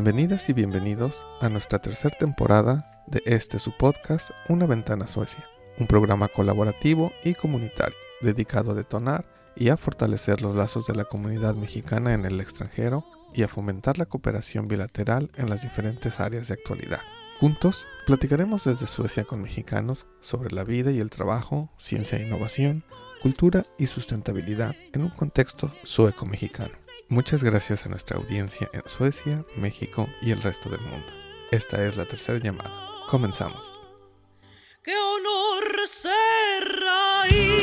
Bienvenidas y bienvenidos a nuestra tercera temporada de este su podcast Una ventana Suecia, un programa colaborativo y comunitario dedicado a detonar y a fortalecer los lazos de la comunidad mexicana en el extranjero y a fomentar la cooperación bilateral en las diferentes áreas de actualidad. Juntos platicaremos desde Suecia con mexicanos sobre la vida y el trabajo, ciencia e innovación, cultura y sustentabilidad en un contexto sueco-mexicano. Muchas gracias a nuestra audiencia en Suecia, México y el resto del mundo. Esta es la tercera llamada. Comenzamos. ¡Qué honor ser raíz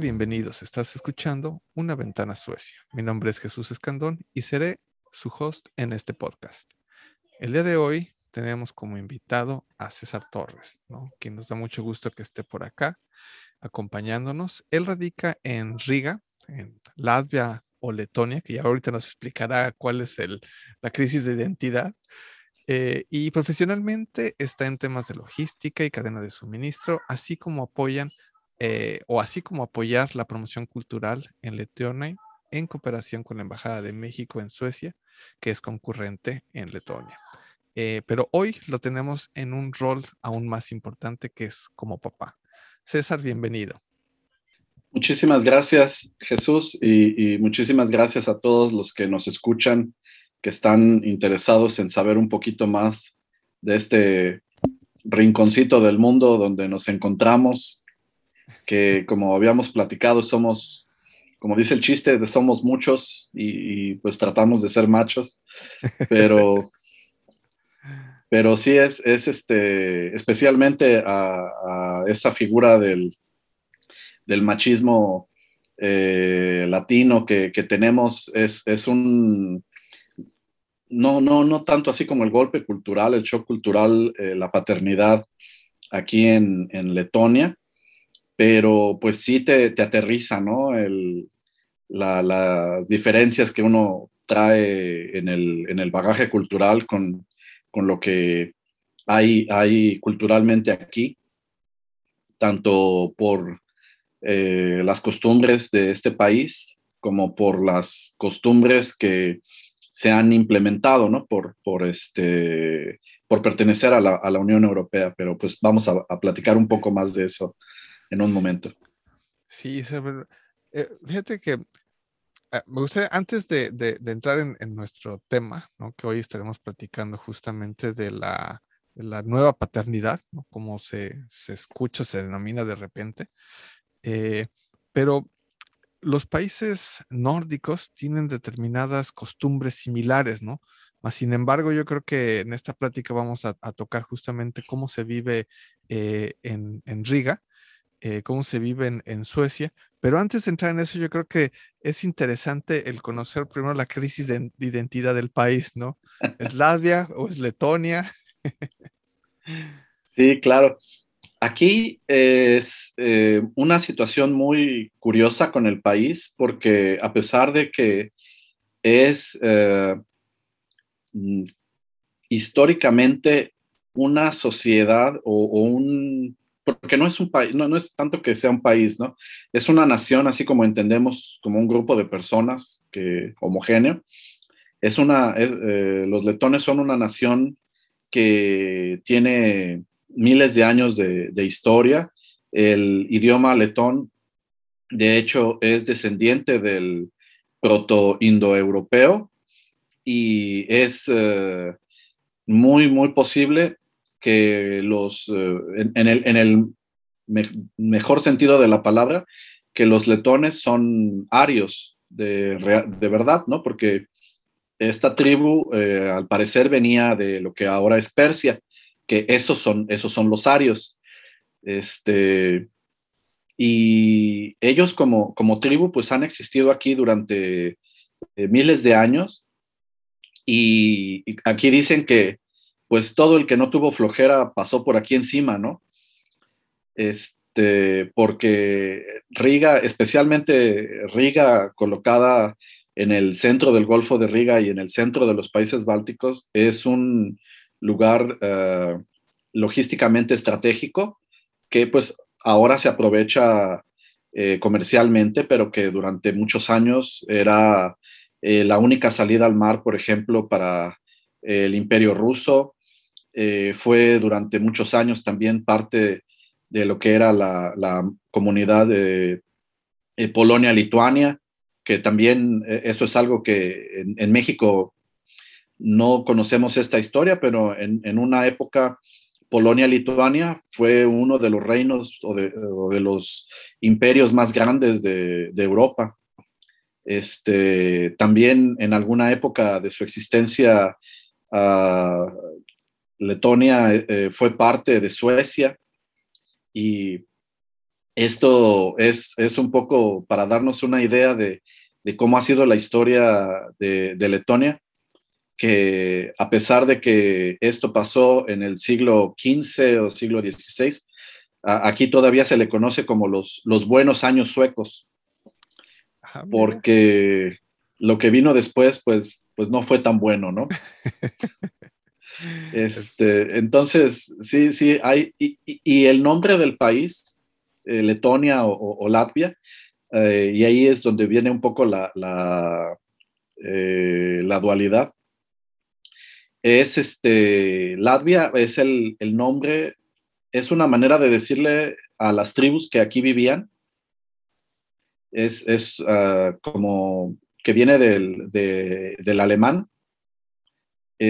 Bienvenidos. Estás escuchando Una Ventana Suecia. Mi nombre es Jesús Escandón y seré su host en este podcast. El día de hoy tenemos como invitado a César Torres, ¿no? quien nos da mucho gusto que esté por acá acompañándonos. Él radica en Riga, en Latvia o Letonia, que ya ahorita nos explicará cuál es el, la crisis de identidad. Eh, y profesionalmente está en temas de logística y cadena de suministro, así como apoyan eh, o así como apoyar la promoción cultural en Letonia en cooperación con la Embajada de México en Suecia, que es concurrente en Letonia. Eh, pero hoy lo tenemos en un rol aún más importante que es como papá. César, bienvenido. Muchísimas gracias, Jesús, y, y, muchísimas gracias a todos los que nos escuchan, que están interesados en saber un poquito más de este rinconcito del mundo donde nos encontramos, que como habíamos platicado, somos, como dice el chiste, somos muchos y, y pues tratamos de ser machos, pero pero sí es, es este, especialmente a, a esa figura del, del machismo eh, latino que, que, tenemos, es, es un, no, no, no tanto así como el golpe cultural, el shock cultural, eh, la paternidad aquí en, en, Letonia, pero pues sí te, te aterriza, ¿no? El, la, las diferencias que uno trae en el, en el bagaje cultural con, con lo que hay, hay culturalmente aquí, tanto por eh, las costumbres de este país como por las costumbres que se han implementado, ¿no? Por, por, este, por pertenecer a la, a la Unión Europea, pero pues vamos a, platicar un poco más de eso en un momento. Sí, eh, fíjate que Ah, me gustaría, antes de, de, entrar en, en, nuestro tema, ¿no? que hoy estaremos platicando justamente de la, la nueva paternidad, ¿no? como se, se, escucha, se denomina de repente, eh, pero los países nórdicos tienen determinadas costumbres similares, ¿no? Sin embargo, yo creo que en esta plática vamos a, a tocar justamente cómo se vive eh, en, en, Riga, eh, cómo se vive en, Suecia, pero antes de entrar en eso, yo creo que es interesante el conocer primero la crisis de identidad del país, ¿no? ¿Es Latvia o es Letonia? sí, claro. Aquí es eh, una situación muy curiosa con el país porque a pesar de que es eh, mm, históricamente una sociedad o un porque no es un país, no, no es tanto que sea un país, ¿no? Es una nación, así como entendemos, como un grupo de personas que, homogéneo. Es una, eh, los letones son una nación que tiene miles de años de, de historia. El idioma letón, de hecho, es descendiente del proto-indoeuropeo y es eh, muy, muy posible que los, eh, en, en, el, en el me, mejor sentido de la palabra, que los letones son arios de, de verdad, ¿no? Porque esta tribu eh, al parecer venía de lo que ahora es Persia, que esos son, esos son los arios. Este, y ellos como, como tribu pues han existido aquí durante eh, miles de años y, y aquí dicen que pues todo el que no tuvo flojera pasó por aquí encima, ¿no? Este, porque Riga, especialmente Riga colocada en el centro del Golfo de Riga y en el centro de los países bálticos, es un lugar eh, logísticamente estratégico que pues ahora se aprovecha eh, comercialmente, pero que durante muchos años era eh, la única salida al mar, por ejemplo, para el imperio ruso. Fue durante muchos años también parte de lo que era la, comunidad de Polonia-Lituania, que también eso es algo que en México no conocemos esta historia, pero en, una época Polonia-Lituania fue uno de los reinos o de, los imperios más grandes de, Europa. Este, también en alguna época de su existencia, uh, Letonia eh, fue parte de Suecia. Y esto es, un poco para darnos una idea de, cómo ha sido la historia de Letonia que a pesar de que esto pasó en el siglo XV o siglo XVI, aquí todavía se le conoce como los, los buenos años suecos, ah, porque lo que vino después, pues, pues no fue tan bueno, ¿no? este, entonces, sí, sí, hay, y, el nombre del país, eh, Letonia o, Latvia, eh, y ahí es donde viene un poco la, eh, la dualidad. Es este, Latvia es el, nombre, es una manera de decirle a las tribus que aquí vivían, es, es ah, como que viene del, del, alemán,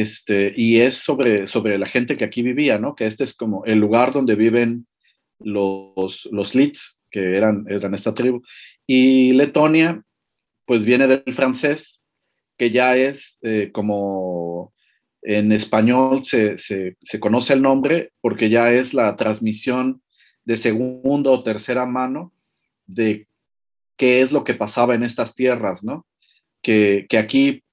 este, y es sobre, sobre la gente que aquí vivía, ¿no? Que este es como el lugar donde viven los, los Litz, que eran, eran esta tribu. Y Letonia, pues viene del francés, que ya es eh, como en español se, conoce el nombre porque ya es la transmisión de segunda o tercera mano de qué es lo que pasaba en estas tierras, ¿no? Que, aquí,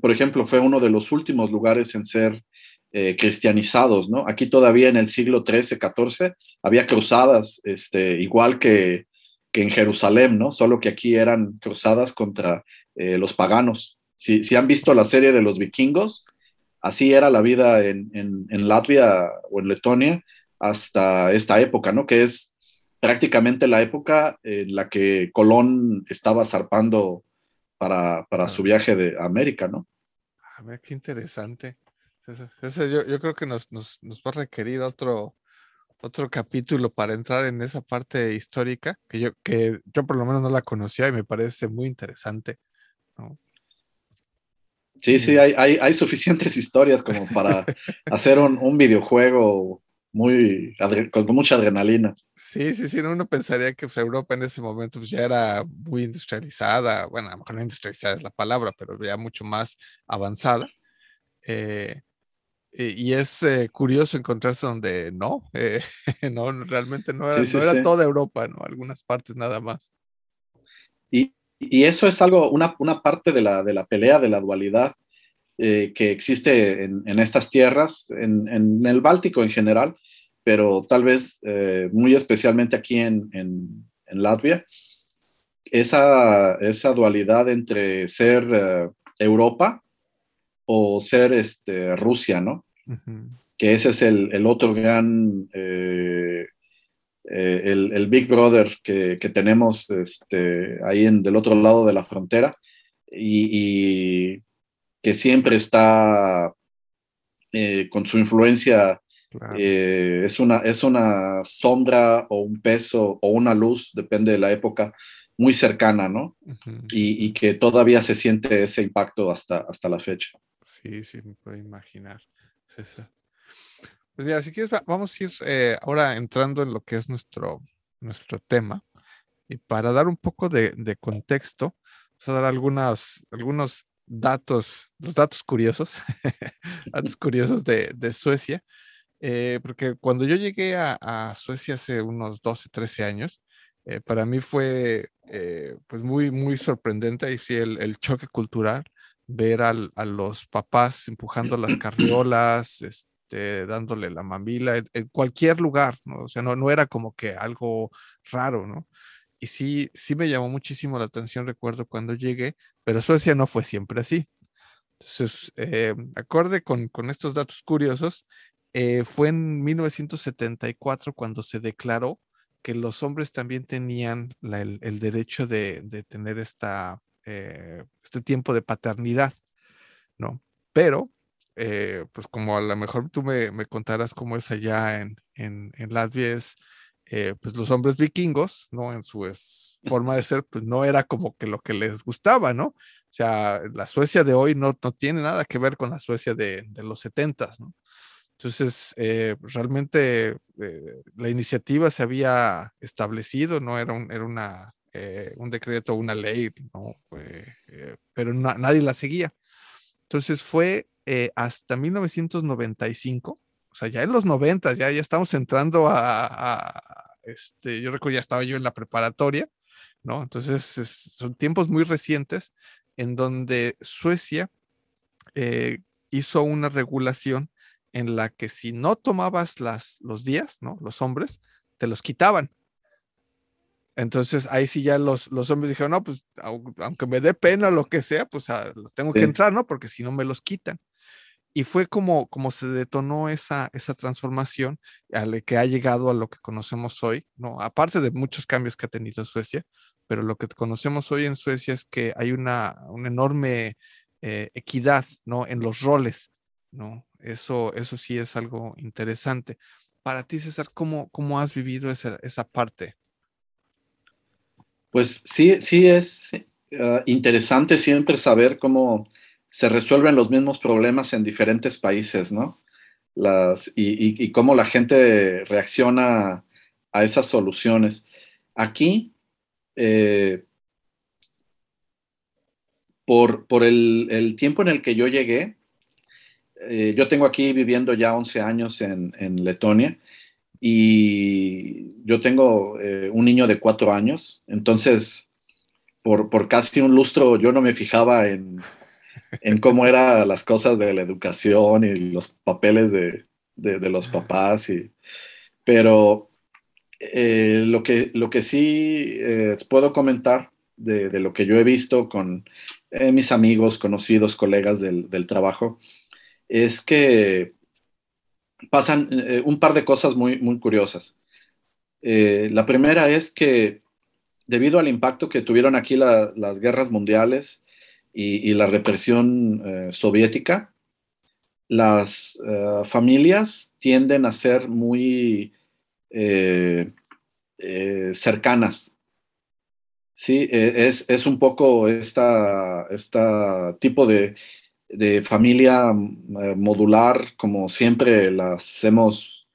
por ejemplo, fue uno de los últimos lugares en ser eh, cristianizados, ¿no? Aquí todavía en el siglo XIII, XIV había cruzadas, este, igual que, en Jerusalén, ¿no? Solo que aquí eran cruzadas contra eh, los paganos. Si, si, han visto la serie de los vikingos, así era la vida en, Latvia o en Letonia hasta esta época, ¿no? Que es prácticamente la época en la que Colón estaba zarpando para, su viaje de América, ¿no? A ver, qué interesante. yo, creo que nos, va a requerir otro, otro capítulo para entrar en esa parte histórica, que yo, que yo por lo menos no la conocía y me parece muy interesante. ¿no? Sí, sí, hay, hay, suficientes historias como para hacer un, videojuego muy con mucha adrenalina. Sí, sí, sí, uno pensaría que pues, Europa en ese momento pues, ya era muy industrializada, bueno, a lo mejor no industrializada es la palabra, pero ya mucho más avanzada. Eh, y, es eh, curioso encontrarse donde no, eh, no, realmente no era, no era toda Europa, ¿no? Algunas partes nada más. Y, y eso es algo, una, una parte de la, de la, pelea, de la dualidad eh, que existe en, en estas tierras, en, en, el Báltico en general, pero tal vez eh, muy especialmente aquí en, en Latvia, esa, esa, dualidad entre ser eh, Europa o ser este, Rusia, ¿no? Que ese es el, el otro gran eh, el, Big Brother que, tenemos este, ahí en, del otro lado de la frontera y, que siempre está eh, con su influencia, eh, es, una, es una sombra o un peso o una luz, depende de la época, muy cercana, ¿no? y, que todavía se siente ese impacto hasta, hasta la fecha. Sí, sí, me puedo imaginar. César. Pues mira, si quieres, vamos a ir eh, ahora entrando en lo que es nuestro, nuestro tema. Y para dar un poco de, contexto, vamos a dar algunos, algunos datos, los datos curiosos, datos curiosos de, Suecia. Eh, porque cuando yo llegué a, Suecia hace unos 12, 13 años, eh, para mí fue pues muy, muy sorprendente y sí, el, choque cultural, ver a los papás empujando las carriolas, este, dándole la mamila en, cualquier lugar, ¿no? O sea, no, no era como que algo raro, ¿no? y sí, sí me llamó muchísimo la atención, recuerdo cuando llegué, pero Suecia no fue siempre así. Entonces, eh, acorde con, con, estos datos curiosos, eh, fue en 1974 cuando se declaró que los hombres también tenían el, el, derecho de, de tener esta, eh, este tiempo de paternidad, ¿no? Pero, eh, pues como a lo mejor tú me, me contarás cómo es allá en, en, en Latvia, es eh, pues los hombres vikingos, ¿no? En su forma de ser, pues no era como que lo que les gustaba, ¿no? O sea, la Suecia de hoy no, no tiene nada que ver con la Suecia de, de los setentas, ¿no? Entonces, eh, realmente eh, la iniciativa se había establecido, no era, un, era una, un decreto, una ley, ¿no? pero nadie la seguía. Entonces fue hasta 1995 o sea, ya en los 90, ya, ya estamos entrando a, este, yo recuerdo ya estaba yo en la preparatoria, ¿no? Entonces son tiempos muy recientes en donde Suecia eh, hizo una regulación en la que si no tomabas las, los días, ¿no? Los hombres, te los quitaban. Entonces ahí sí ya los, los hombres dijeron, no, pues aunque me dé pena lo que sea, pues ah, tengo que entrar, ¿no? Porque si no me los quitan. Y fue como, como se detonó esa, esa transformación al que ha llegado a lo que conocemos hoy, ¿no? Aparte de muchos cambios que ha tenido Suecia, pero lo que conocemos hoy en Suecia es que hay una, una enorme eh, equidad, ¿no? En los roles, ¿no? Eso, eso sí es algo interesante. Para ti, César, ¿cómo, cómo has vivido esa, esa parte? Pues sí, sí es uh, interesante siempre saber cómo se resuelven los mismos problemas en diferentes países, ¿no? Las, y, cómo la gente reacciona a esas soluciones. Aquí, eh, por, por el, tiempo en el que yo llegué, eh, yo tengo aquí viviendo ya 11 años en, Letonia y yo tengo eh, un niño de 4 años, entonces por, por, casi un lustro yo no me fijaba en, en cómo eran las cosas de la educación y los papeles de, de, los papás. Y, pero eh, lo, que, lo que sí eh, puedo comentar de, de, lo que yo he visto con mis amigos, conocidos, colegas del, del trabajo, es que pasan un par de cosas muy, muy curiosas. la primera es que debido al impacto que tuvieron aquí las guerras mundiales, y, la represión eh, soviética, las eh, familias tienden a ser muy eh, cercanas. Sí, e, es, un poco este esta tipo de, de, familia modular como siempre las hemos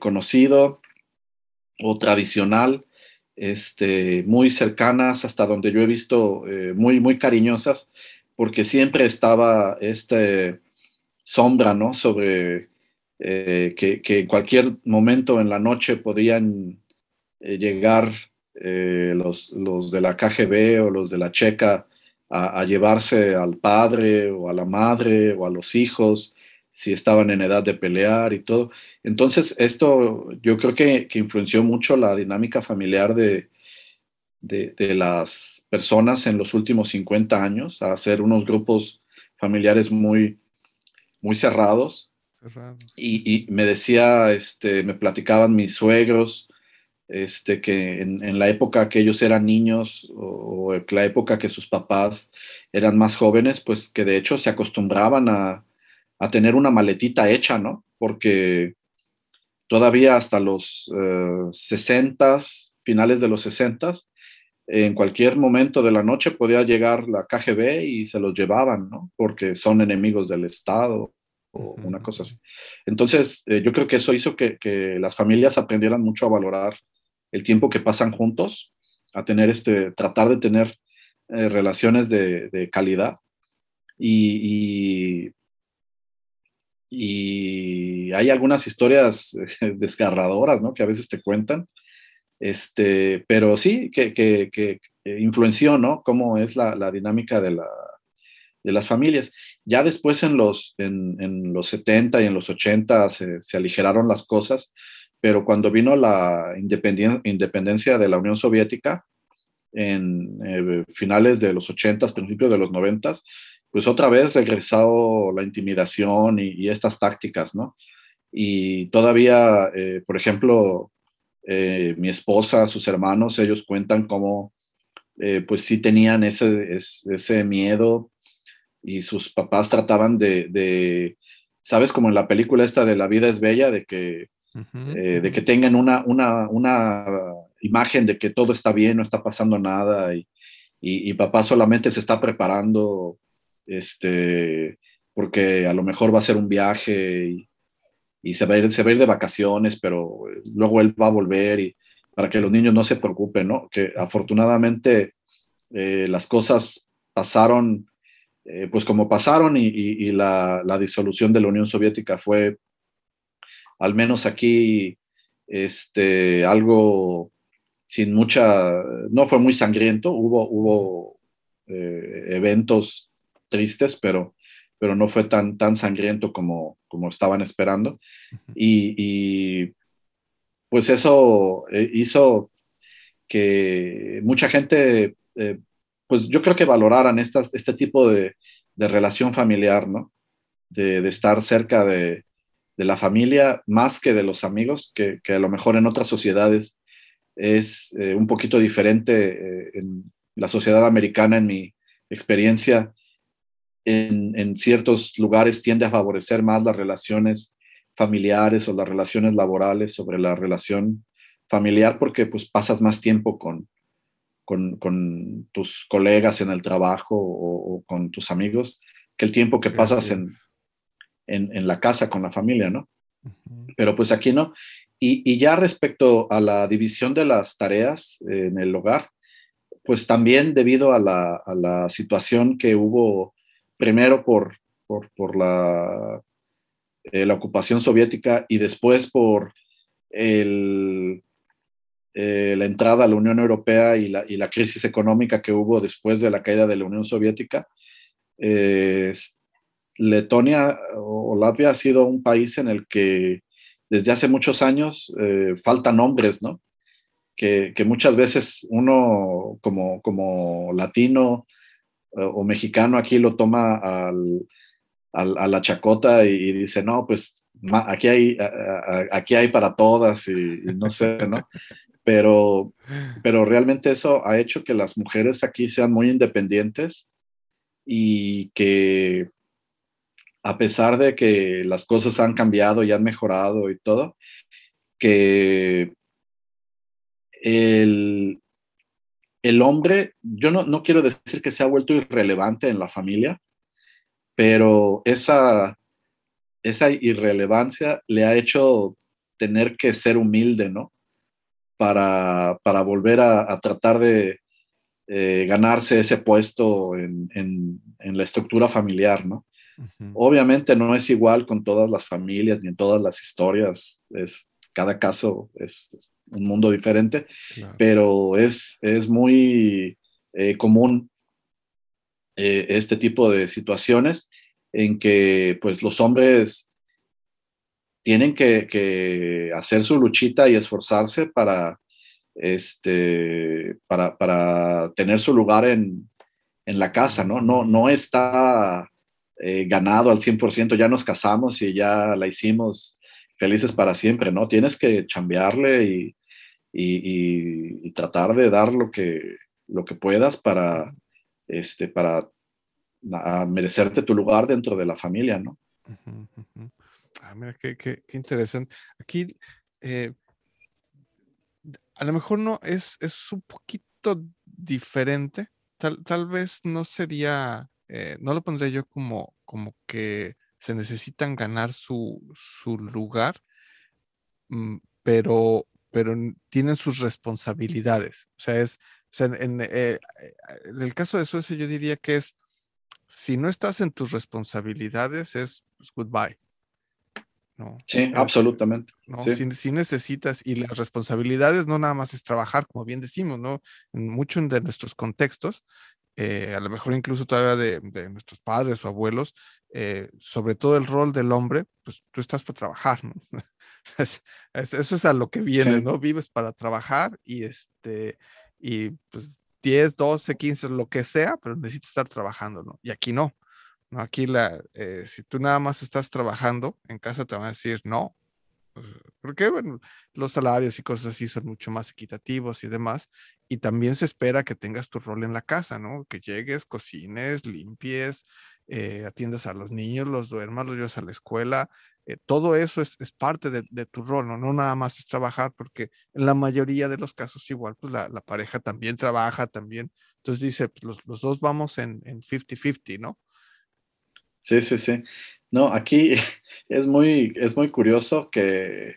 conocido o tradicional este, muy cercanas, hasta donde yo he visto eh, muy, muy cariñosas, porque siempre estaba este sombra, ¿no? Sobre eh, que, en cualquier momento en la noche podían eh, llegar los, los, de la KGB o los de la Checa a, a, llevarse al padre o a la madre o a los hijos si estaban en edad de pelear y todo. Entonces, esto yo creo que, influenció mucho la dinámica familiar de, de, las personas en los últimos 50 años, a hacer unos grupos familiares muy, muy cerrados. Y, me decía, este, me platicaban mis suegros, este, que en, la época que ellos eran niños o, o la época que sus papás eran más jóvenes, pues que de hecho se acostumbraban a, a tener una maletita hecha, ¿no? Porque todavía hasta los 60, eh, finales de los 60, en cualquier momento de la noche podía llegar la KGB y se los llevaban, ¿no? Porque son enemigos del Estado o una cosa así. Entonces, eh, yo creo que eso hizo que, las familias aprendieran mucho a valorar el tiempo que pasan juntos, a tener este, tratar de tener eh, relaciones de, calidad. y, y hay algunas historias desgarradoras, ¿no? Que a veces te cuentan. Este, pero sí, que, que, que influenció, ¿no? Cómo es la, la dinámica de, la, de, las familias. Ya después en los, en, en, los 70 y en los 80 se, se aligeraron las cosas, pero cuando vino la independencia de la Unión Soviética, en eh, finales de los 80, principios de los 90, pues otra vez regresó la intimidación y, estas tácticas, ¿no? Y todavía, eh, por ejemplo, eh, mi esposa, sus hermanos, ellos cuentan cómo, pues sí tenían ese, ese, miedo y sus papás trataban de, de, ¿sabes? Como en la película esta de La vida es bella, de que, de que tengan una, una, una imagen de que todo está bien, no está pasando nada y, y, papá solamente se está preparando este, porque a lo mejor va a ser un viaje y, y se, va a ir, se va a ir de vacaciones, pero luego él va a volver y para que los niños no se preocupen, ¿no? Que afortunadamente eh, las cosas pasaron eh, pues como pasaron y, y la, la, disolución de la Unión Soviética fue, al menos aquí, este, algo sin mucha, no fue muy sangriento, hubo, hubo eh, eventos tristes, pero, pero no fue tan, tan sangriento como, como estaban esperando. y, pues eso eh, hizo que mucha gente, eh, pues yo creo que valoraran estas, este tipo de, de relación familiar, ¿no? De, de estar cerca de, de, la familia más que de los amigos, que, que a lo mejor en otras sociedades es eh, un poquito diferente eh, en la sociedad americana, en mi experiencia. En, ciertos lugares tiende a favorecer más las relaciones familiares o las relaciones laborales sobre la relación familiar porque pues pasas más tiempo con, con, tus colegas en el trabajo o, con tus amigos que el tiempo que pasas en, en, la casa con la familia, ¿no? Pero pues aquí no. Y, ya respecto a la división de las tareas en el hogar, pues también debido a la, situación que hubo primero por, por, la, eh, la, ocupación soviética y después por el, eh, la entrada a la Unión Europea y la, y la, crisis económica que hubo después de la caída de la Unión Soviética, eh, Letonia o Latvia ha sido un país en el que desde hace muchos años eh, faltan hombres, ¿no? Que, muchas veces uno como, como latino eh, o mexicano aquí lo toma al, a la chacota y, dice, no, pues aquí hay, aquí hay para todas y, no sé, ¿no? Pero, pero realmente eso ha hecho que las mujeres aquí sean muy independientes y que a pesar de que las cosas han cambiado y han mejorado y todo, que el, el hombre, yo no, no, quiero decir que se ha vuelto irrelevante en la familia, pero esa, esa irrelevancia le ha hecho tener que ser humilde, ¿no? Para, para volver a, tratar de eh, ganarse ese puesto en, en, en, la estructura familiar, ¿no? Obviamente no es igual con todas las familias ni en todas las historias, es, cada caso es, un mundo diferente, pero es, es muy eh, común eh, este tipo de situaciones en que pues los hombres tienen que, hacer su luchita y esforzarse para, este, para, para tener su lugar en, en la casa, ¿no? No, no está eh, ganado al 100%, ya nos casamos y ya la hicimos felices para siempre, ¿no? Tienes que chambearle y, y, tratar de dar lo que, lo que puedas para, este, para merecerte tu lugar dentro de la familia, ¿no? Ah, mira, qué, qué, interesante. Aquí, eh, a lo mejor no es, es un poquito diferente. Tal, tal vez no sería eh, no lo pondré yo como, como que se necesitan ganar su, lugar, mm, pero, pero tienen sus responsabilidades. O sea, es, en, eh, en, el caso de Suecia yo diría que es, si no estás en tus responsabilidades, es pues, goodbye. No, sí, absolutamente. No, Si, necesitas, y las responsabilidades no nada más es trabajar, como bien decimos, ¿no? En muchos de nuestros contextos, eh, a lo mejor incluso todavía de, de nuestros padres o abuelos, eh, sobre todo el rol del hombre, pues tú estás para trabajar, ¿no? Es- es- eso es a lo que vienes, Sí. ¿no? Vives para trabajar y este, y pues 10, 12, 15, lo que sea, pero necesitas estar trabajando, ¿no? Y aquí no, ¿no? Aquí la, eh, si tú nada más estás trabajando, en casa te van a decir no, porque bueno, los salarios y cosas así son mucho más equitativos y demás, y también se espera que tengas tu rol en la casa, ¿no? Que llegues, cocines, limpies, eh, atiendas a los niños, los duermas, los llevas a la escuela, eh, todo eso es, es parte de, de tu rol, ¿no? No nada más es trabajar, porque en la mayoría de los casos igual, pues la, la pareja también trabaja, también. Entonces dice, pues, los, los dos vamos en en 50-50, ¿no? Sí, sí, sí. No, aquí es muy, es muy curioso que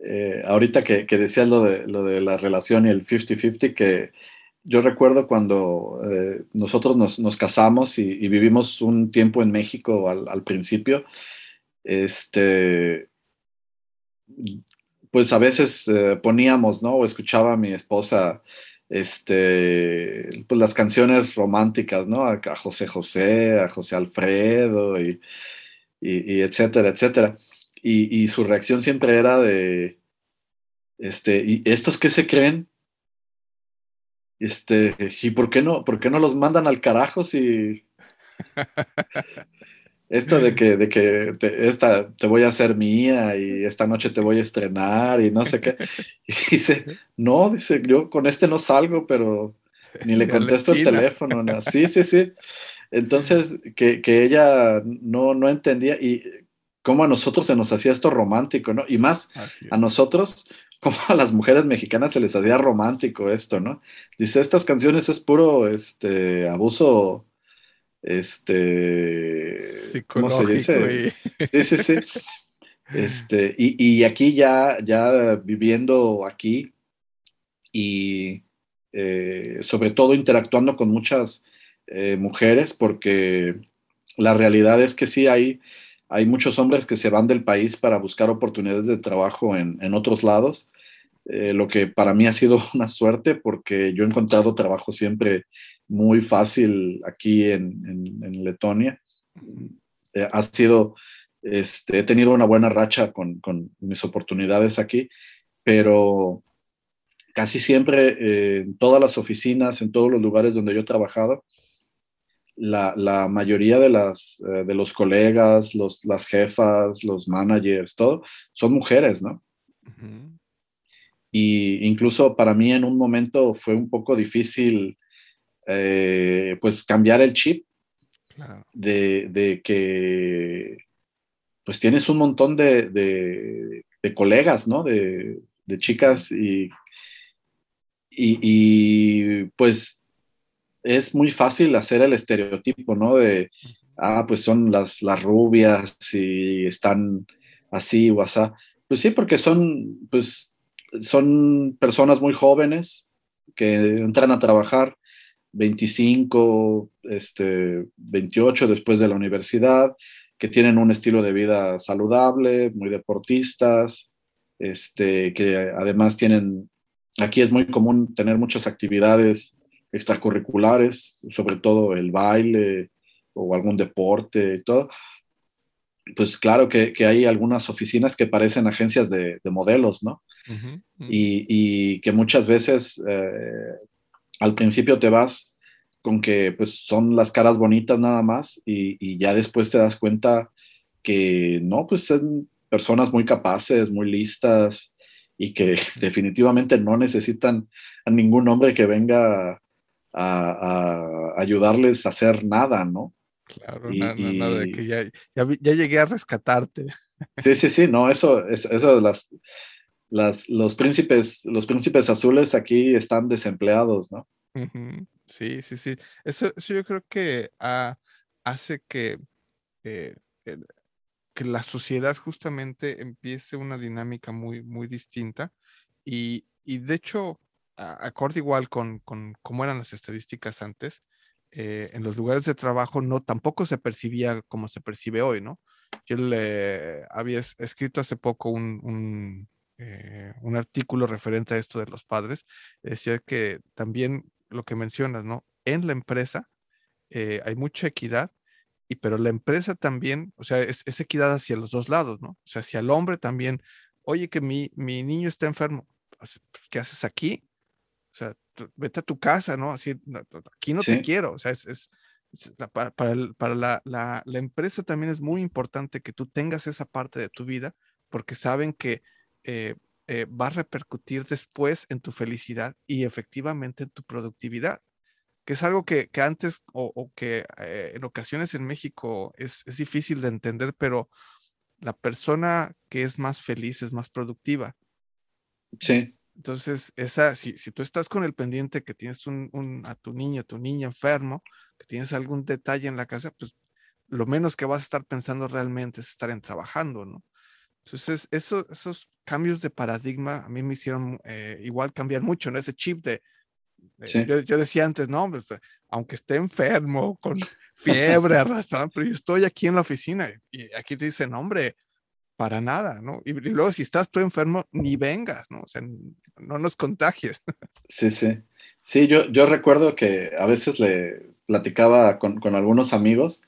eh, ahorita que, que decías lo de, lo de la relación y el 50-50, que yo recuerdo cuando eh, nosotros nos, nos casamos y, vivimos un tiempo en México al, al principio, este, pues a veces eh, poníamos, ¿no? O escuchaba a mi esposa, este, pues las canciones románticas, ¿no? A, a José José, a José Alfredo y, y, y etcétera, etcétera. Y, y, su reacción siempre era de, este, ¿y estos qué se creen? Este, ¿y por qué no, por qué no los mandan al carajo si esto de que, de que te, esta te voy a hacer mía y esta noche te voy a estrenar y no sé qué. Y dice, no, dice, yo con este no salgo, pero ni le contesto el teléfono. No. Sí, sí, sí. Entonces, que, que ella no, no entendía y cómo a nosotros se nos hacía esto romántico, ¿no? Y más a nosotros, como a las mujeres mexicanas se les hacía romántico esto, ¿no? Dice, estas canciones es puro este, abuso este ¿cómo se dice? Y... Sí, sí, sí. Este, y, y, aquí ya, ya viviendo aquí y eh, sobre todo interactuando con muchas eh, mujeres, porque la realidad es que sí hay, hay muchos hombres que se van del país para buscar oportunidades de trabajo en, en otros lados, eh, lo que para mí ha sido una suerte porque yo he encontrado trabajo siempre muy fácil aquí en, en, Letonia. Eh, ha sido, este, he tenido una buena racha con, con mis oportunidades aquí, pero casi siempre en todas las oficinas, en todos los lugares donde yo he trabajado, la, la mayoría de, las, eh, de los colegas, los, las jefas, los managers, todo, son mujeres, ¿no? Uh -huh. Y incluso para mí en un momento fue un poco difícil eh, pues cambiar el chip claro. de, de, que pues tienes un montón de, de, de colegas, ¿no? De, chicas y, y, y, pues es muy fácil hacer el estereotipo, ¿no? De, ah, pues son las, las rubias y están así o así. Pues sí, porque son, pues, son personas muy jóvenes que entran a trabajar 25, este, 28 después de la universidad, que tienen un estilo de vida saludable, muy deportistas, este, que además tienen, aquí es muy común tener muchas actividades extracurriculares, sobre todo el baile o algún deporte y todo. Pues claro que, que hay algunas oficinas que parecen agencias de, de modelos, ¿no? Uh -huh, uh -huh. Y, y, que muchas veces eh, al principio te vas con que pues son las caras bonitas nada más y, y, ya después te das cuenta que no, pues son personas muy capaces, muy listas y que definitivamente no necesitan a ningún hombre que venga a, a ayudarles a hacer nada, ¿no? Claro, y, nada, y... nada de que ya, ya, ya, llegué a rescatarte. Sí, sí, sí, no, eso, eso las, las, los príncipes, los príncipes azules aquí están desempleados, ¿no? Uh -huh. Sí, sí, sí. Eso, eso yo creo que uh, hace que, eh, que la sociedad justamente empiece una dinámica muy, muy distinta y, y de hecho, acorde igual con, con cómo eran las estadísticas antes, eh, en los lugares de trabajo no tampoco se percibía como se percibe hoy, ¿no? Yo le había escrito hace poco un, un, eh, un artículo referente a esto de los padres, decía que también lo que mencionas, ¿no? en la empresa eh, hay mucha equidad, y pero la empresa también, o sea, es, equidad hacia los dos lados, ¿no? O sea, hacia el hombre también, oye, que mi, mi niño está enfermo, ¿qué haces aquí? O sea, vete a tu casa, ¿no? Así, aquí no te quiero, o sea, es, para, para, la, la, la, empresa también es muy importante que tú tengas esa parte de tu vida porque saben que eh, eh, va a repercutir después en tu felicidad y efectivamente en tu productividad, que es algo que, antes o, que eh, en ocasiones en México es, es, difícil de entender, pero la persona que es más feliz es más productiva. Sí. Entonces, esa, si, si tú estás con el pendiente que tienes un, a tu niño, a tu niña enfermo, que tienes algún detalle en la casa, pues lo menos que vas a estar pensando realmente es estar en trabajando, ¿no? Entonces, eso, esos cambios de paradigma a mí me hicieron eh, igual cambiar mucho, ¿no? Ese chip de, yo, decía antes, no, pues, aunque esté enfermo, con fiebre, arrastrado, pero yo estoy aquí en la oficina y aquí te dicen, hombre, para nada, ¿no? Y, luego si estás tú enfermo, ni vengas, ¿no? O sea, no nos contagies. Sí, sí. Sí, yo, yo recuerdo que a veces le platicaba con, con algunos amigos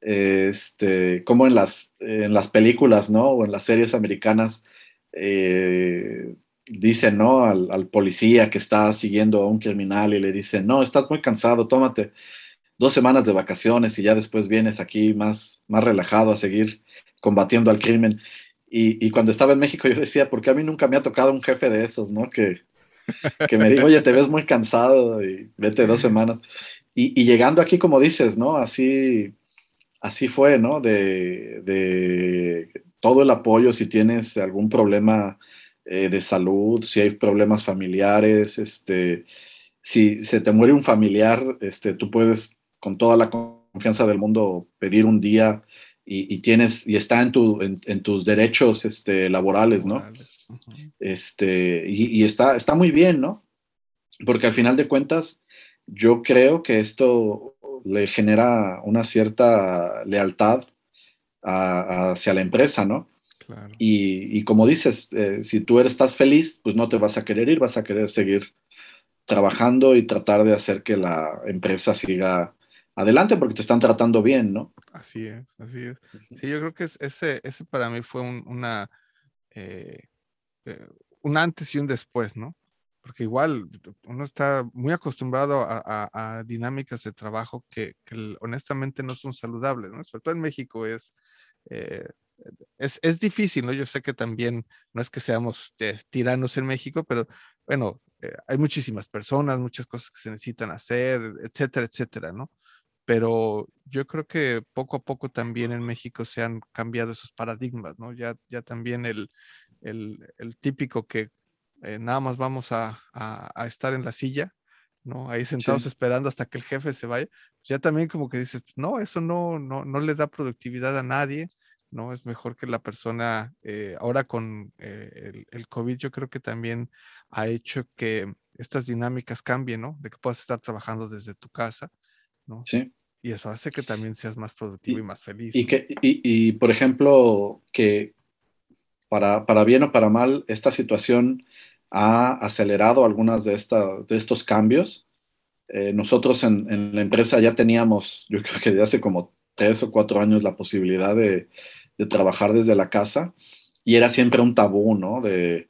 este, como en las, en las películas, ¿no? O en las series americanas, eh, dicen, ¿no? Al, policía que está siguiendo a un criminal y le dicen, no, estás muy cansado, tómate dos semanas de vacaciones y ya después vienes aquí más, más relajado a seguir combatiendo al crimen. Y, cuando estaba en México yo decía, porque a mí nunca me ha tocado un jefe de esos, ¿no? Que, que me diga, oye, te ves muy cansado y vete dos semanas. Y, y, llegando aquí, como dices, ¿no? Así así fue, ¿no? De, todo el apoyo si tienes algún problema eh, de salud, si hay problemas familiares, este, si se te muere un familiar, este, tú puedes con toda la confianza del mundo pedir un día y, tienes y está en, tu, en, tus derechos este, laborales, ¿no? Este, y, está, está muy bien, ¿no? Porque al final de cuentas, yo creo que esto le genera una cierta lealtad hacia la empresa, ¿no? Y, como dices, eh, si tú eres, estás feliz, pues no te vas a querer ir, vas a querer seguir trabajando y tratar de hacer que la empresa siga adelante porque te están tratando bien, ¿no? Así es, así es. Sí, yo creo que ese, ese para mí fue una, eh, eh, un antes y un después, ¿no? porque igual uno está muy acostumbrado a, dinámicas de trabajo que, honestamente no son saludables, ¿no? Sobre todo en México es, eh, es, es, difícil, ¿no? Yo sé que también no es que seamos eh, tiranos en México, pero bueno, eh, hay muchísimas personas, muchas cosas que se necesitan hacer, etcétera, etcétera, ¿no? Pero yo creo que poco a poco también en México se han cambiado esos paradigmas, ¿no? Ya, ya también el, el, el típico que eh, nada más vamos a, estar en la silla, ¿no? Ahí sentados esperando hasta que el jefe se vaya. Pues ya también como que dices, no, eso no, no, no le da productividad a nadie, ¿no? Es mejor que la persona, eh, ahora con eh, el, COVID, yo creo que también ha hecho que estas dinámicas cambien, ¿no? De que puedas estar trabajando desde tu casa, ¿no? Sí. Y eso hace que también seas más productivo y, más feliz. Y, que, y, por ejemplo, que para, para bien o para mal, esta situación ha acelerado algunas de, de estos cambios. Eh, nosotros en, la empresa ya teníamos, yo creo que desde hace como tres o cuatro años, la posibilidad de, trabajar desde la casa y era siempre un tabú, ¿no? De,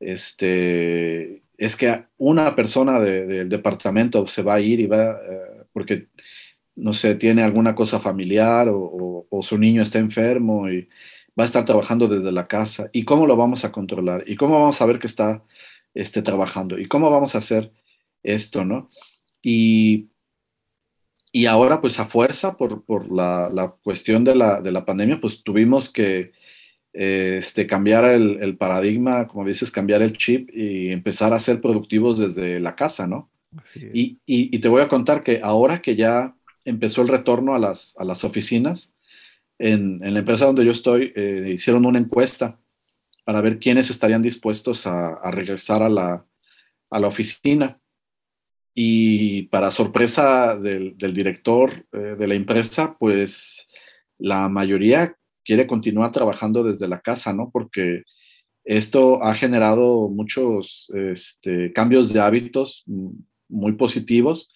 este, es que una persona del departamento se va a ir y va, eh, porque, no sé, tiene alguna cosa familiar o, o, su niño está enfermo y va a estar trabajando desde la casa. ¿Y cómo lo vamos a controlar? ¿Y cómo vamos a ver que está este, trabajando? ¿Y cómo vamos a hacer esto, no? Y, y ahora, pues a fuerza, por, por la, la, cuestión de la, de la, pandemia, pues tuvimos que este, cambiar el, el, paradigma, como dices, cambiar el chip y empezar a ser productivos desde la casa, ¿no? Y, y, y, te voy a contar que ahora que ya empezó el retorno a las, a las oficinas, en, la empresa donde yo estoy, eh, hicieron una encuesta para ver quiénes estarían dispuestos a, regresar a la, oficina. Y para sorpresa del, director eh, de la empresa, pues la mayoría quiere continuar trabajando desde la casa, ¿no? Porque esto ha generado muchos este, cambios de hábitos muy positivos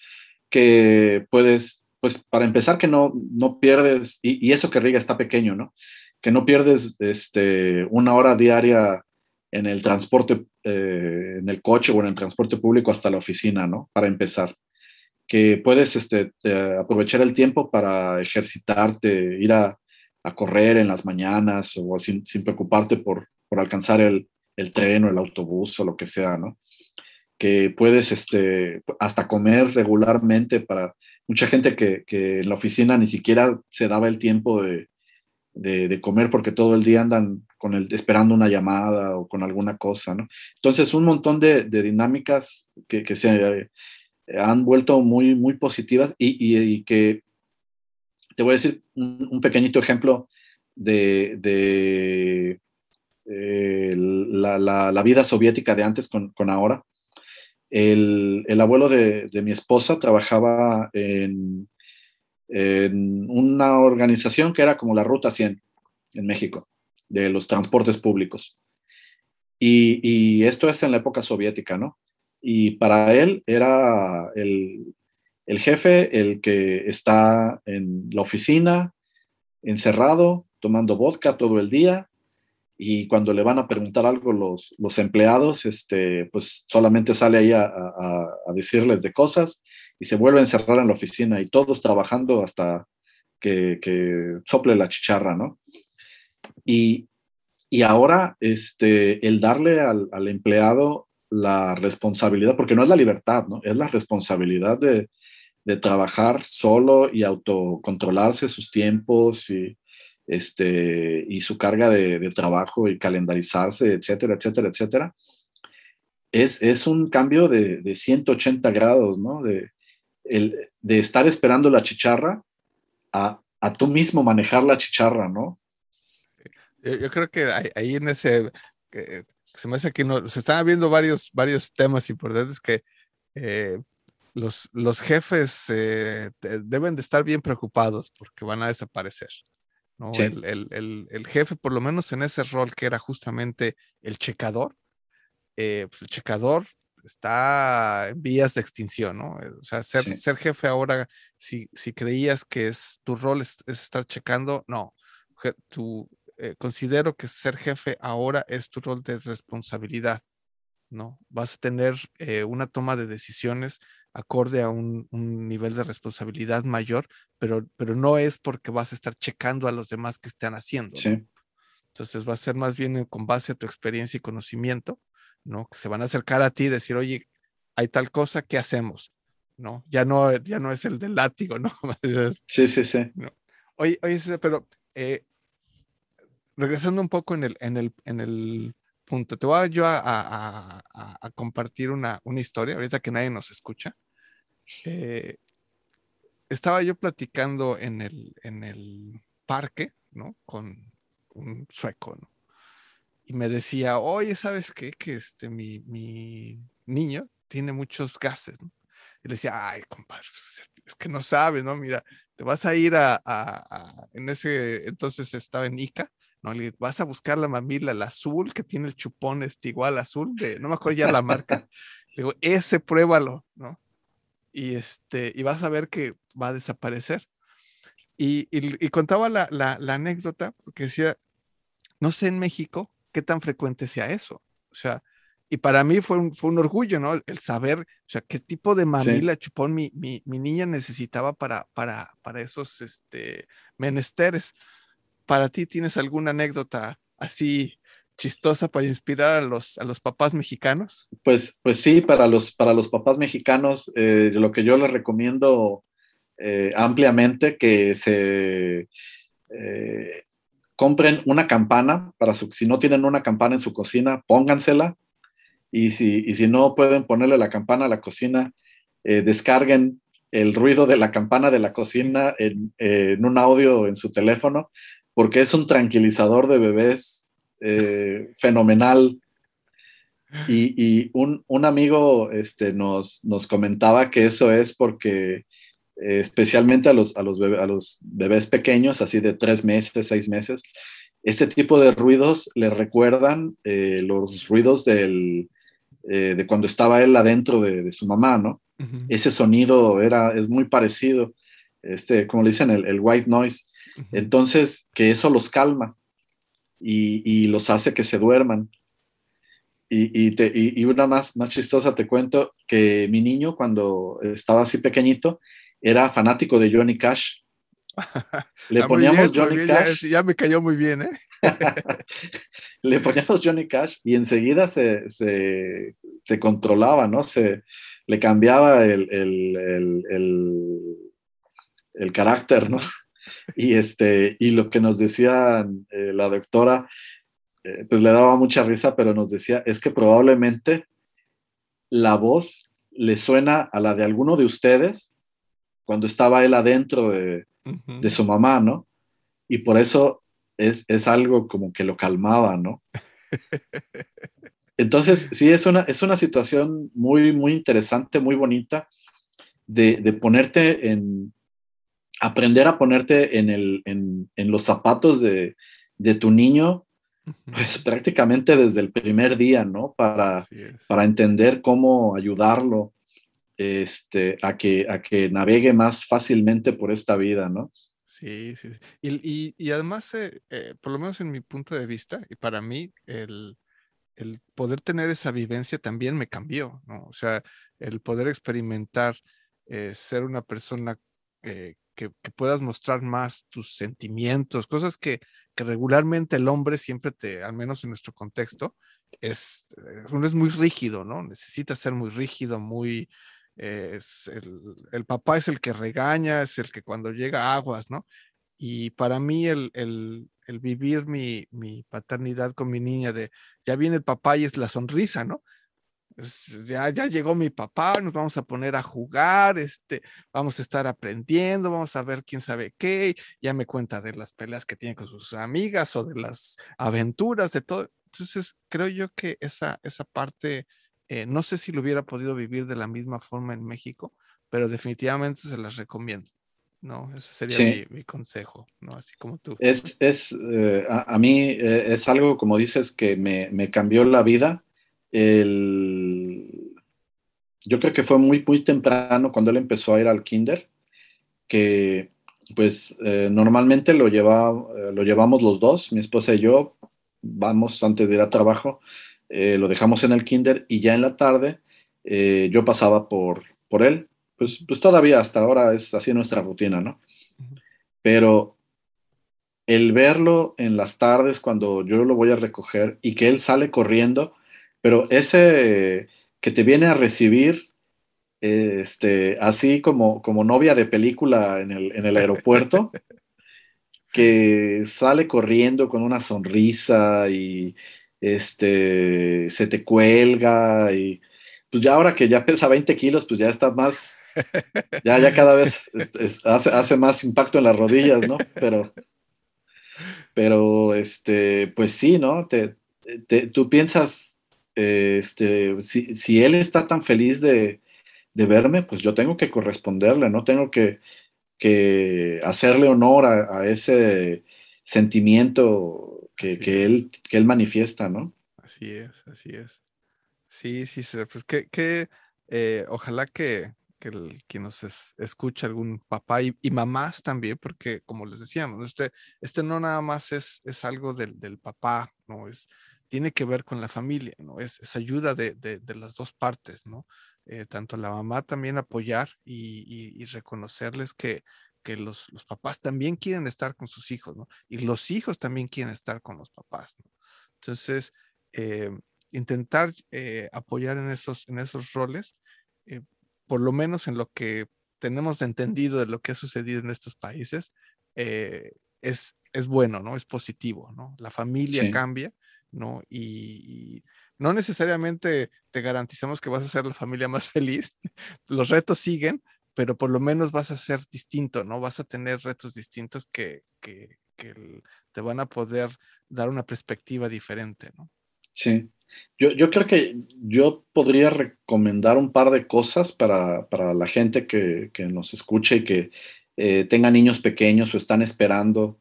que puedes, pues para empezar que no, no pierdes, y, eso que Riga está pequeño, ¿no? Que no pierdes este, una hora diaria en el transporte, eh, en el coche o en el transporte público hasta la oficina, ¿no? Para empezar. Que puedes este, aprovechar el tiempo para ejercitarte, ir a, correr en las mañanas o sin, sin preocuparte por, alcanzar el, el, tren o el autobús o lo que sea, ¿no? Que puedes este, hasta comer regularmente para mucha gente que, que en la oficina ni siquiera se daba el tiempo de, de, comer porque todo el día andan con el, esperando una llamada o con alguna cosa, ¿no? Entonces, un montón de, dinámicas que, que, se eh, han vuelto muy, muy positivas y, y, que te voy a decir un, un pequeñito ejemplo de, de eh, la, la, la, vida soviética de antes con, con ahora. El, el abuelo de, mi esposa trabajaba en, en una organización que era como la Ruta 100 en México, de los transportes públicos. Y, y, esto es en la época soviética, ¿no? Y para él era el, el, jefe el que está en la oficina, encerrado, tomando vodka todo el día, y cuando le van a preguntar algo los, los empleados, este, pues solamente sale ahí a, a, decirles de cosas y se vuelve a encerrar en la oficina y todos trabajando hasta que, que sople la chicharra, ¿no? Y, y ahora este, el darle al, al, empleado la responsabilidad, porque no es la libertad, ¿no? Es la responsabilidad de, de trabajar solo y autocontrolarse sus tiempos y, este, y su carga de, trabajo y calendarizarse, etcétera, etcétera, etcétera. Es, es un cambio de, de 180 grados, ¿no? De, el, de estar esperando la chicharra a, a, tú mismo manejar la chicharra, ¿no? Yo, yo creo que ahí en ese, que se me hace que se están viendo varios, varios temas importantes que eh, los, los jefes eh, deben de estar bien preocupados porque van a desaparecer. ¿No? Sí. El, el, el, el, jefe, por lo menos en ese rol que era justamente el checador, eh, pues el checador está en vías de extinción, ¿no? O sea, ser, sí. ser jefe ahora, si, si, creías que es tu rol es, es estar checando, no. Tu, eh, considero que ser jefe ahora es tu rol de responsabilidad, ¿no? Vas a tener eh, una toma de decisiones acorde a un, un, nivel de responsabilidad mayor, pero, pero no es porque vas a estar checando a los demás que están haciendo. Sí. ¿no? Entonces va a ser más bien con base a tu experiencia y conocimiento ¿no? Que se van a acercar a ti y decir, oye, hay tal cosa, ¿qué hacemos? ¿No? Ya no, ya no es el del látigo, ¿no? sí, sí, sí. ¿no? Oye, oye, pero eh, regresando un poco en el, en el, en el punto, te voy yo a, a, a, a compartir una, una, historia, ahorita que nadie nos escucha. Eh, estaba yo platicando en el, en el parque, ¿no? Con un sueco, ¿no? y me decía, oye, ¿sabes qué? Que este, mi, mi niño tiene muchos gases, ¿no? Y le decía, ay, compadre, pues, es que no sabes, ¿no? Mira, te vas a ir a, en ese, entonces estaba en Ica, ¿no? Le vas a buscar la mamila, la azul, que tiene el chupón este igual azul, de, no me acuerdo ya la marca. Le digo, ese pruébalo, ¿no? Y este, y vas a ver que va a desaparecer. Y, y, y contaba la, la, la anécdota, porque decía, no sé en México, qué tan frecuente sea eso. O sea, y para mí fue un, fue un orgullo, ¿no? El saber, o sea, qué tipo de mamila sí. chupón mi, mi, mi, niña necesitaba para, para, para esos este, menesteres. ¿Para ti tienes alguna anécdota así chistosa para inspirar a los, a los papás mexicanos? Pues, pues sí, para los, para los papás mexicanos, eh, lo que yo les recomiendo eh, ampliamente que se... Eh, compren una campana para si no tienen una campana en su cocina, póngansela. Y si, y si no pueden ponerle la campana a la cocina, eh, descarguen el ruido de la campana de la cocina en, en, un audio en su teléfono, porque es un tranquilizador de bebés eh, fenomenal. Y, y un, un, amigo este, nos, nos comentaba que eso es porque eh, especialmente a los, a, los bebé, a los bebés pequeños, así de tres meses, seis meses, este tipo de ruidos le recuerdan eh, los ruidos del, eh, de cuando estaba él adentro de, de, su mamá, ¿no? Ese sonido era, es muy parecido, este, como le dicen, el, el white noise. Entonces, que eso los calma y, y los hace que se duerman. Y, y, te- y- y una más, más chistosa te cuento que mi niño cuando estaba así pequeñito era fanático de Johnny Cash. Le Ah, poníamos bien, Johnny bien, ya, Cash, ya me cayó muy bien, ¿eh? le poníamos Johnny Cash y enseguida se, se, se controlaba, ¿no? Se, le cambiaba el, el, el, el carácter, ¿no? Y, este, y lo que nos decía eh, la doctora, eh, pues le daba mucha risa, pero nos decía, es que probablemente la voz le suena a la de alguno de ustedes cuando estaba él adentro de, de su mamá, ¿no? Y por eso es, es algo como que lo calmaba, ¿no? Entonces, sí, es una, es una situación muy, muy interesante, muy bonita de, de ponerte en, aprender a ponerte en, el, en, en los zapatos de, de tu niño, pues prácticamente desde el primer día, ¿no? Para, para entender cómo ayudarlo este, a, que, a que navegue más fácilmente por esta vida, ¿no? Sí, sí. sí. Y, y- y además, eh, eh, por lo menos en mi punto de vista, y para mí, el, el poder tener esa vivencia también me cambió, ¿no? O sea, el poder experimentar eh, ser una persona eh, que, que puedas mostrar más tus sentimientos, cosas que, regularmente el hombre siempre te, al menos en nuestro contexto, es, uno es muy rígido, ¿no? Necesita ser muy rígido, muy... el, papá es el que regaña, es el que cuando llega aguas, ¿no? Y para mí el, vivir mi paternidad con mi niña de ya viene el papá y es la sonrisa, ¿no? Ya, ya llegó mi papá, nos vamos a poner a jugar, este, vamos a estar aprendiendo, vamos a ver quién sabe qué, ya me cuenta de las peleas que tiene con sus amigas o de las aventuras, de todo. Entonces, creo yo que esa, esa parte, eh, no sé si lo hubiera podido vivir de la misma forma en México, pero definitivamente se las recomiendo, ¿no? Ese sería Sí. mi, mi consejo, ¿no? Así como tú. Es, es eh, a, a mí eh, es algo, como dices, que me, me cambió la vida. El, yo creo que fue muy, muy temprano cuando él empezó a ir al kinder, que pues eh, normalmente lo, lleva, eh, lo llevamos los dos, mi esposa y yo, vamos antes de ir a trabajo, eh, lo dejamos en el kinder y ya en la tarde eh, yo pasaba por, por él. Pues, pues todavía hasta ahora es así nuestra rutina, ¿no? Pero el verlo en las tardes cuando yo lo voy a recoger y que él sale corriendo, pero ese que te viene a recibir, este, así como, como novia de película en el, en el aeropuerto, que sale corriendo con una sonrisa y este, se te cuelga y pues ya ahora que ya pesa 20 kilos, pues ya estás más, ya, ya cada vez es- es- hace, hace más impacto en las rodillas, ¿no? Pero, pero este, pues sí, ¿no? Te, te- tú piensas, este, si, si él está tan feliz de, de verme, pues yo tengo que corresponderle, ¿no? Tengo que, que hacerle honor a, a ese sentimiento que, que él, que él manifiesta, ¿no? Así es, así es. Sí, sí, sí, pues que, que eh, ojalá que, que el, quien nos es- escuche algún papá y, y mamás también, porque como les decíamos, este, este no nada más es, es algo del, del papá, ¿no? Es, tiene que ver con la familia, ¿no? Es, es ayuda de, de, de las dos partes, ¿no? Eh, tanto la mamá también apoyar y, y- y reconocerles que, que los, los papás también quieren estar con sus hijos, ¿no? Y los hijos también quieren estar con los papás, ¿no? Entonces, eh, intentar eh, apoyar en esos, en esos roles, eh, por lo menos en lo que tenemos entendido de lo que ha sucedido en estos países, eh, es, es bueno, ¿no? Es positivo, ¿no? La familia Sí. cambia, ¿no? Y, no necesariamente te garantizamos que vas a ser la familia más feliz, los retos siguen, pero por lo menos vas a ser distinto, ¿no? Vas a tener retos distintos que, que, te van a poder dar una perspectiva diferente, ¿no? Sí. Yo, yo creo que yo podría recomendar un par de cosas para, para la gente que, que nos escuche y que eh, tenga niños pequeños o están esperando.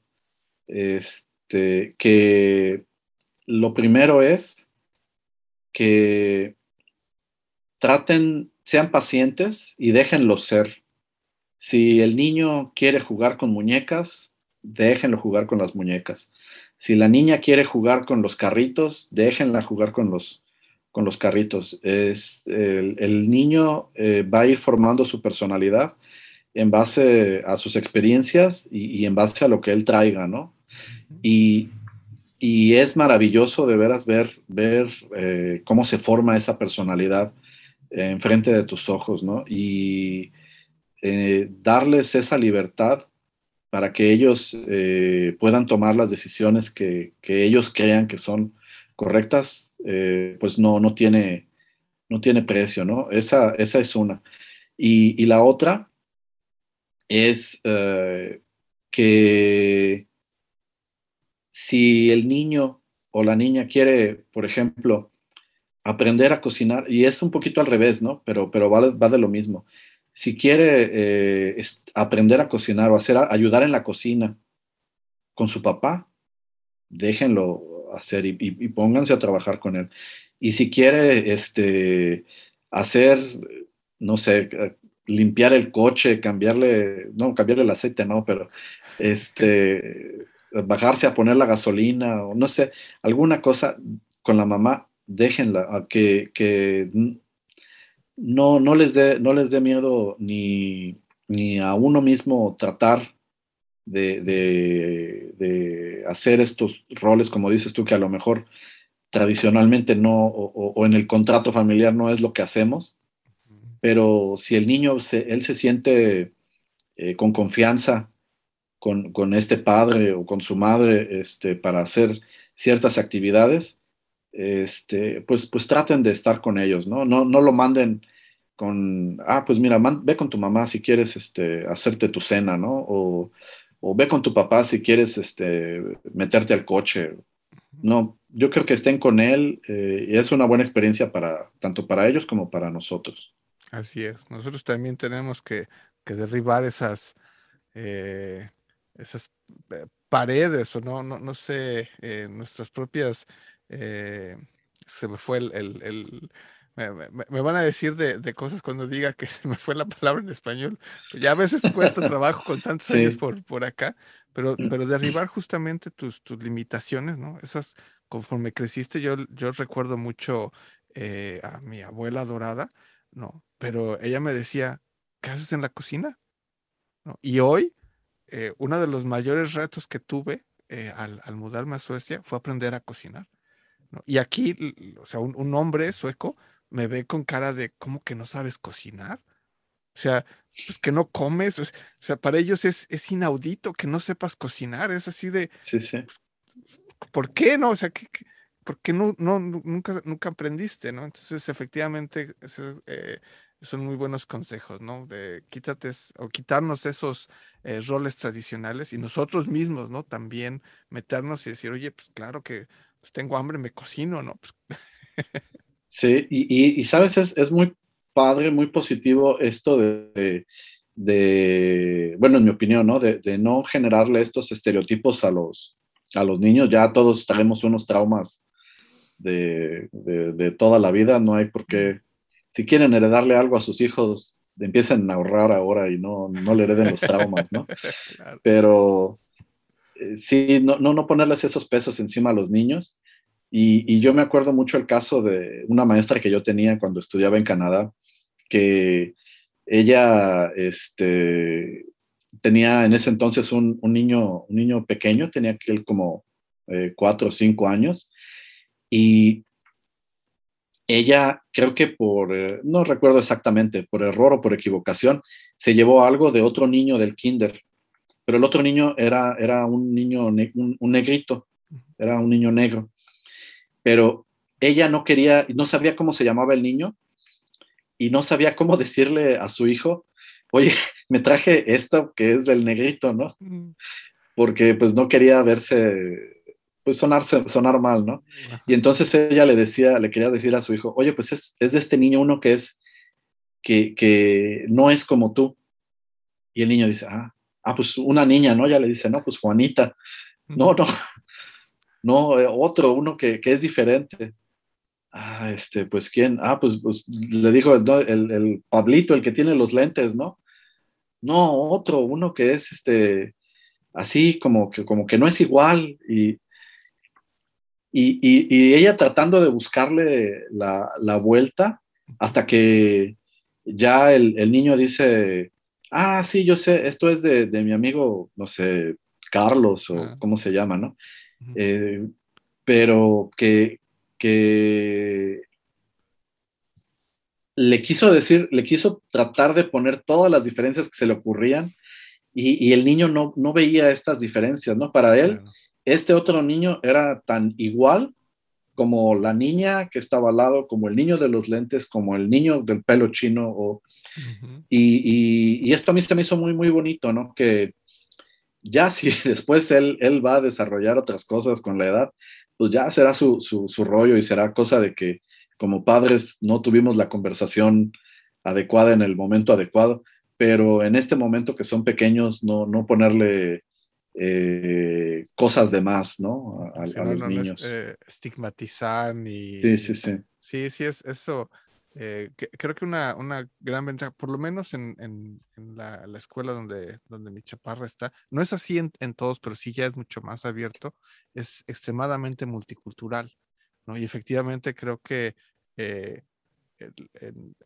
Este, que lo primero es que traten sean pacientes y déjenlo ser. Si el niño quiere jugar con muñecas, déjenlo jugar con las muñecas. Si la niña quiere jugar con los carritos, déjenla jugar con los, con los carritos. Es, el, niño eh, va a ir formando su personalidad en base a sus experiencias y, en base a lo que él traiga, ¿no? Y, es maravilloso de veras ver, ver eh, cómo se forma esa personalidad enfrente de tus ojos, ¿no? Y eh, darles esa libertad para que ellos puedan tomar las decisiones que, que, ellos crean que son correctas, eh, pues no, no, tiene, no tiene precio, ¿no? Esa, esa es una. Y, la otra es eh, que si el niño o la niña quiere, por ejemplo, aprender a cocinar, y es un poquito al revés, ¿no? Pero, pero va, va de lo mismo. Si quiere eh, aprender a cocinar o hacer, ayudar en la cocina con su papá, déjenlo hacer y, pónganse a trabajar con él. Y si quiere este, hacer, no sé, limpiar el coche, cambiarle, no, cambiarle el aceite, no, pero este, bajarse a poner la gasolina o no sé, alguna cosa con la mamá, déjenla, que, que no, no, les dé, no les dé miedo ni, ni a uno mismo tratar de, hacer estos roles, como dices tú, que a lo mejor tradicionalmente no, o, en el contrato familiar no es lo que hacemos, pero si el niño, él se siente eh, con confianza con, este padre o con su madre este, para hacer ciertas actividades, este, pues, pues traten de estar con ellos, ¿no? No, no lo manden con, ah, pues mira, ve con tu mamá si quieres este, hacerte tu cena, ¿no? O, o ve con tu papá si quieres este, meterte al coche. No, yo creo que estén con él eh, y es una buena experiencia para tanto para ellos como para nosotros. Así es. Nosotros también tenemos que, derribar esas, eh, esas eh, paredes o no, no, no sé, nuestras propias, se me fue el me, van a decir de, cosas cuando diga que se me fue la palabra en español. Ya a veces cuesta trabajo con tantos años por, por acá, pero, mm. pero derribar justamente tus, tus limitaciones, ¿no? Esas, conforme creciste, yo, yo recuerdo mucho eh, a mi abuela dorada, ¿no? Pero ella me decía, ¿qué haces en la cocina? ¿No? Y hoy, eh, uno de los mayores retos que tuve eh, al, al, mudarme a Suecia fue aprender a cocinar. ¿no? Y aquí, o sea, un, un hombre sueco me ve con cara de, ¿cómo que no sabes cocinar? O sea, pues que no comes, o sea, para ellos es, es inaudito que no sepas cocinar, es así de, sí, sí. Pues, ¿por qué no? O sea, ¿qué, por qué no, no, nunca, nunca aprendiste, no? Entonces, efectivamente, eh, son muy buenos consejos, ¿no? De quítate o quitarnos esos eh, roles tradicionales y nosotros mismos, ¿no? También meternos y decir, oye, pues claro que pues, tengo hambre, me cocino, ¿no? Pues, Sí, y, sabes, es, muy padre, muy positivo esto de, bueno, en mi opinión, ¿no? De, no generarle estos estereotipos a los, a los niños. Ya todos traemos unos traumas de, toda la vida, no hay por qué, si quieren heredarle algo a sus hijos, empiecen a ahorrar ahora y no, no le hereden los traumas, ¿no? Pero eh, sí, no, no, no ponerles esos pesos encima a los niños y, yo me acuerdo mucho el caso de una maestra que yo tenía cuando estudiaba en Canadá, que ella este, tenía en ese entonces un, niño, un niño pequeño, tenía que él como eh, cuatro o cinco años, y ella creo que por, eh, no recuerdo exactamente, por error o por equivocación, se llevó algo de otro niño del kinder, pero el otro niño era, era un niño, un negrito, era un niño negro. Pero ella no quería, no sabía cómo se llamaba el niño y no sabía cómo decirle a su hijo, oye, me traje esto que es del negrito, ¿no? Porque pues no quería verse, pues sonarse, sonar mal, ¿no? Y entonces ella le decía, le quería decir a su hijo, oye, pues es, de este niño uno que es, que, que, no es como tú. Y el niño dice, ah, ah, pues una niña, ¿no? Ya le dice, no, pues Juanita. No, no, no, eh, otro, uno que, es diferente. ah, este, pues quién, ah, pues, pues le dijo el, el, Pablito, el que tiene los lentes, ¿no? No, otro, uno que es este, así como que, como que no es igual y, y, ella tratando de buscarle la, la vuelta hasta que ya el, el, niño dice, ah, sí, yo sé, esto es de, de mi amigo, no sé, Carlos o ah. cómo se llama, ¿no? Eh, pero que, que le quiso decir, le quiso tratar de poner todas las diferencias que se le ocurrían y, y el niño no, no, veía estas diferencias, ¿no? Para él, este otro niño era tan igual como la niña que estaba al lado, como el niño de los lentes, como el niño del pelo chino. O, y, y, esto a mí se me hizo muy, muy bonito, ¿no? Que ya si después él, él va a desarrollar otras cosas con la edad, pues ya será su, su, rollo y será cosa de que como padres no tuvimos la conversación adecuada en el momento adecuado, pero en este momento que son pequeños, no, no ponerle eh, cosas de más, ¿no? A, los niños. Eh, estigmatizar y... Sí, sí, sí. Sí, sí, es eso. Eh, creo que una, una, gran ventaja, por lo menos en, en, la, la, escuela donde, donde mi chaparra está, no es así en, en, todos, pero sí ya es mucho más abierto, es extremadamente multicultural, ¿no? Y efectivamente creo que eh,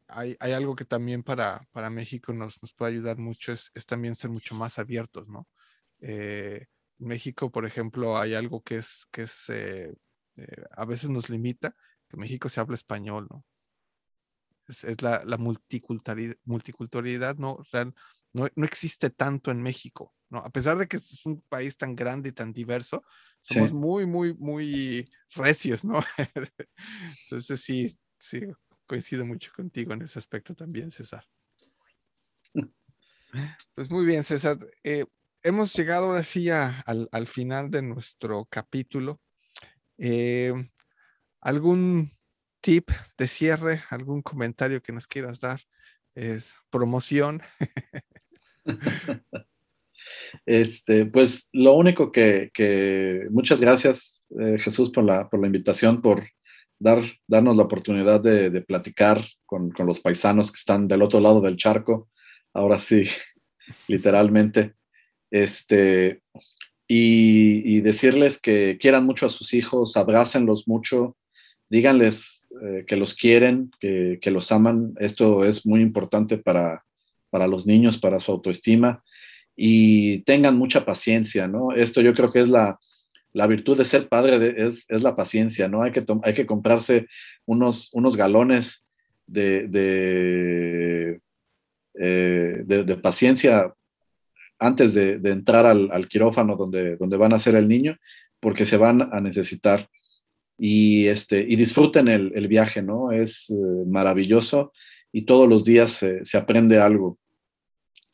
hay, hay, algo que también para, para México nos, nos puede ayudar mucho, es, es, también ser mucho más abiertos, ¿no? Eh, en México, por ejemplo, hay algo que es, que es a veces nos limita, que en México se habla español, ¿no? es, la, la multiculturalidad, no, no, no, existe tanto en México, ¿no? A pesar de que es un país tan grande y tan diverso, somos muy, muy, muy recios, ¿no? Entonces sí, sí, coincido mucho contigo en ese aspecto también, César. Pues muy bien, César. Eh, hemos llegado ahora sí al, al, final de nuestro capítulo. Eh, ¿Algún tip de cierre, algún comentario que nos quieras dar, es promoción. Este, pues lo único que, muchas gracias eh, Jesús por la, por la invitación, por dar, darnos la oportunidad de, platicar con, los paisanos que están del otro lado del charco, ahora sí, literalmente, este, y, y decirles que quieran mucho a sus hijos, abrácenlos mucho, díganles eh, que los quieren, que, los aman. Esto es muy importante para, los niños, para su autoestima y tengan mucha paciencia, ¿no? Esto yo creo que es la, virtud de ser padre, es, la paciencia, ¿no? Hay que, hay que comprarse unos, unos galones de, de, eh, paciencia antes de, entrar al, quirófano donde, donde van a ser el niño, porque se van a necesitar y, este, y disfruten el, viaje, ¿no? Es eh, maravilloso y todos los días se, aprende algo.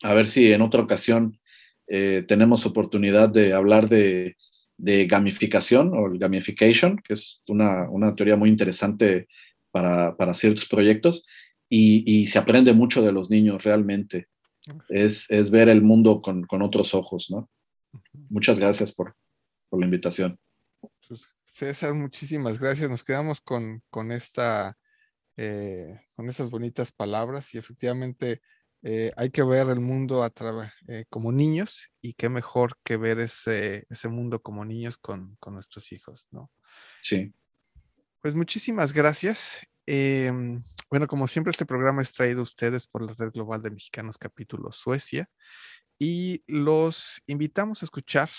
A ver si en otra ocasión eh, tenemos oportunidad de hablar de, gamificación o gamification, que es una, teoría muy interesante para, ciertos proyectos y, se aprende mucho de los niños realmente. Es, ver el mundo con, otros ojos, ¿no? Muchas gracias por la invitación. Pues, César, muchísimas gracias. Nos quedamos con, con esta, eh, con estas bonitas palabras y efectivamente eh, hay que ver el mundo a eh, como niños y qué mejor que ver ese, ese mundo como niños con, con, nuestros hijos, ¿no? Sí. Pues muchísimas gracias. Bueno, como siempre, este programa es traído a ustedes por la Red Global de Mexicanos Capítulo Suecia y los invitamos a escuchar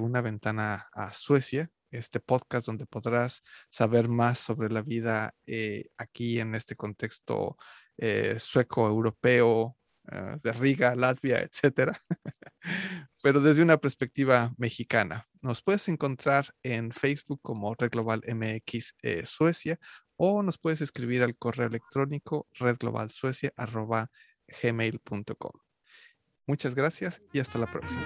una ventana a Suecia este podcast donde podrás saber más sobre la vida eh, aquí en este contexto eh, sueco-europeo, eh, de Riga, Latvia, etcétera, pero desde una perspectiva mexicana. Nos puedes encontrar en Facebook como Red Global MX Suecia o nos puedes escribir al correo electrónico redglobalsuecia.gmail.com. Muchas gracias y hasta la próxima.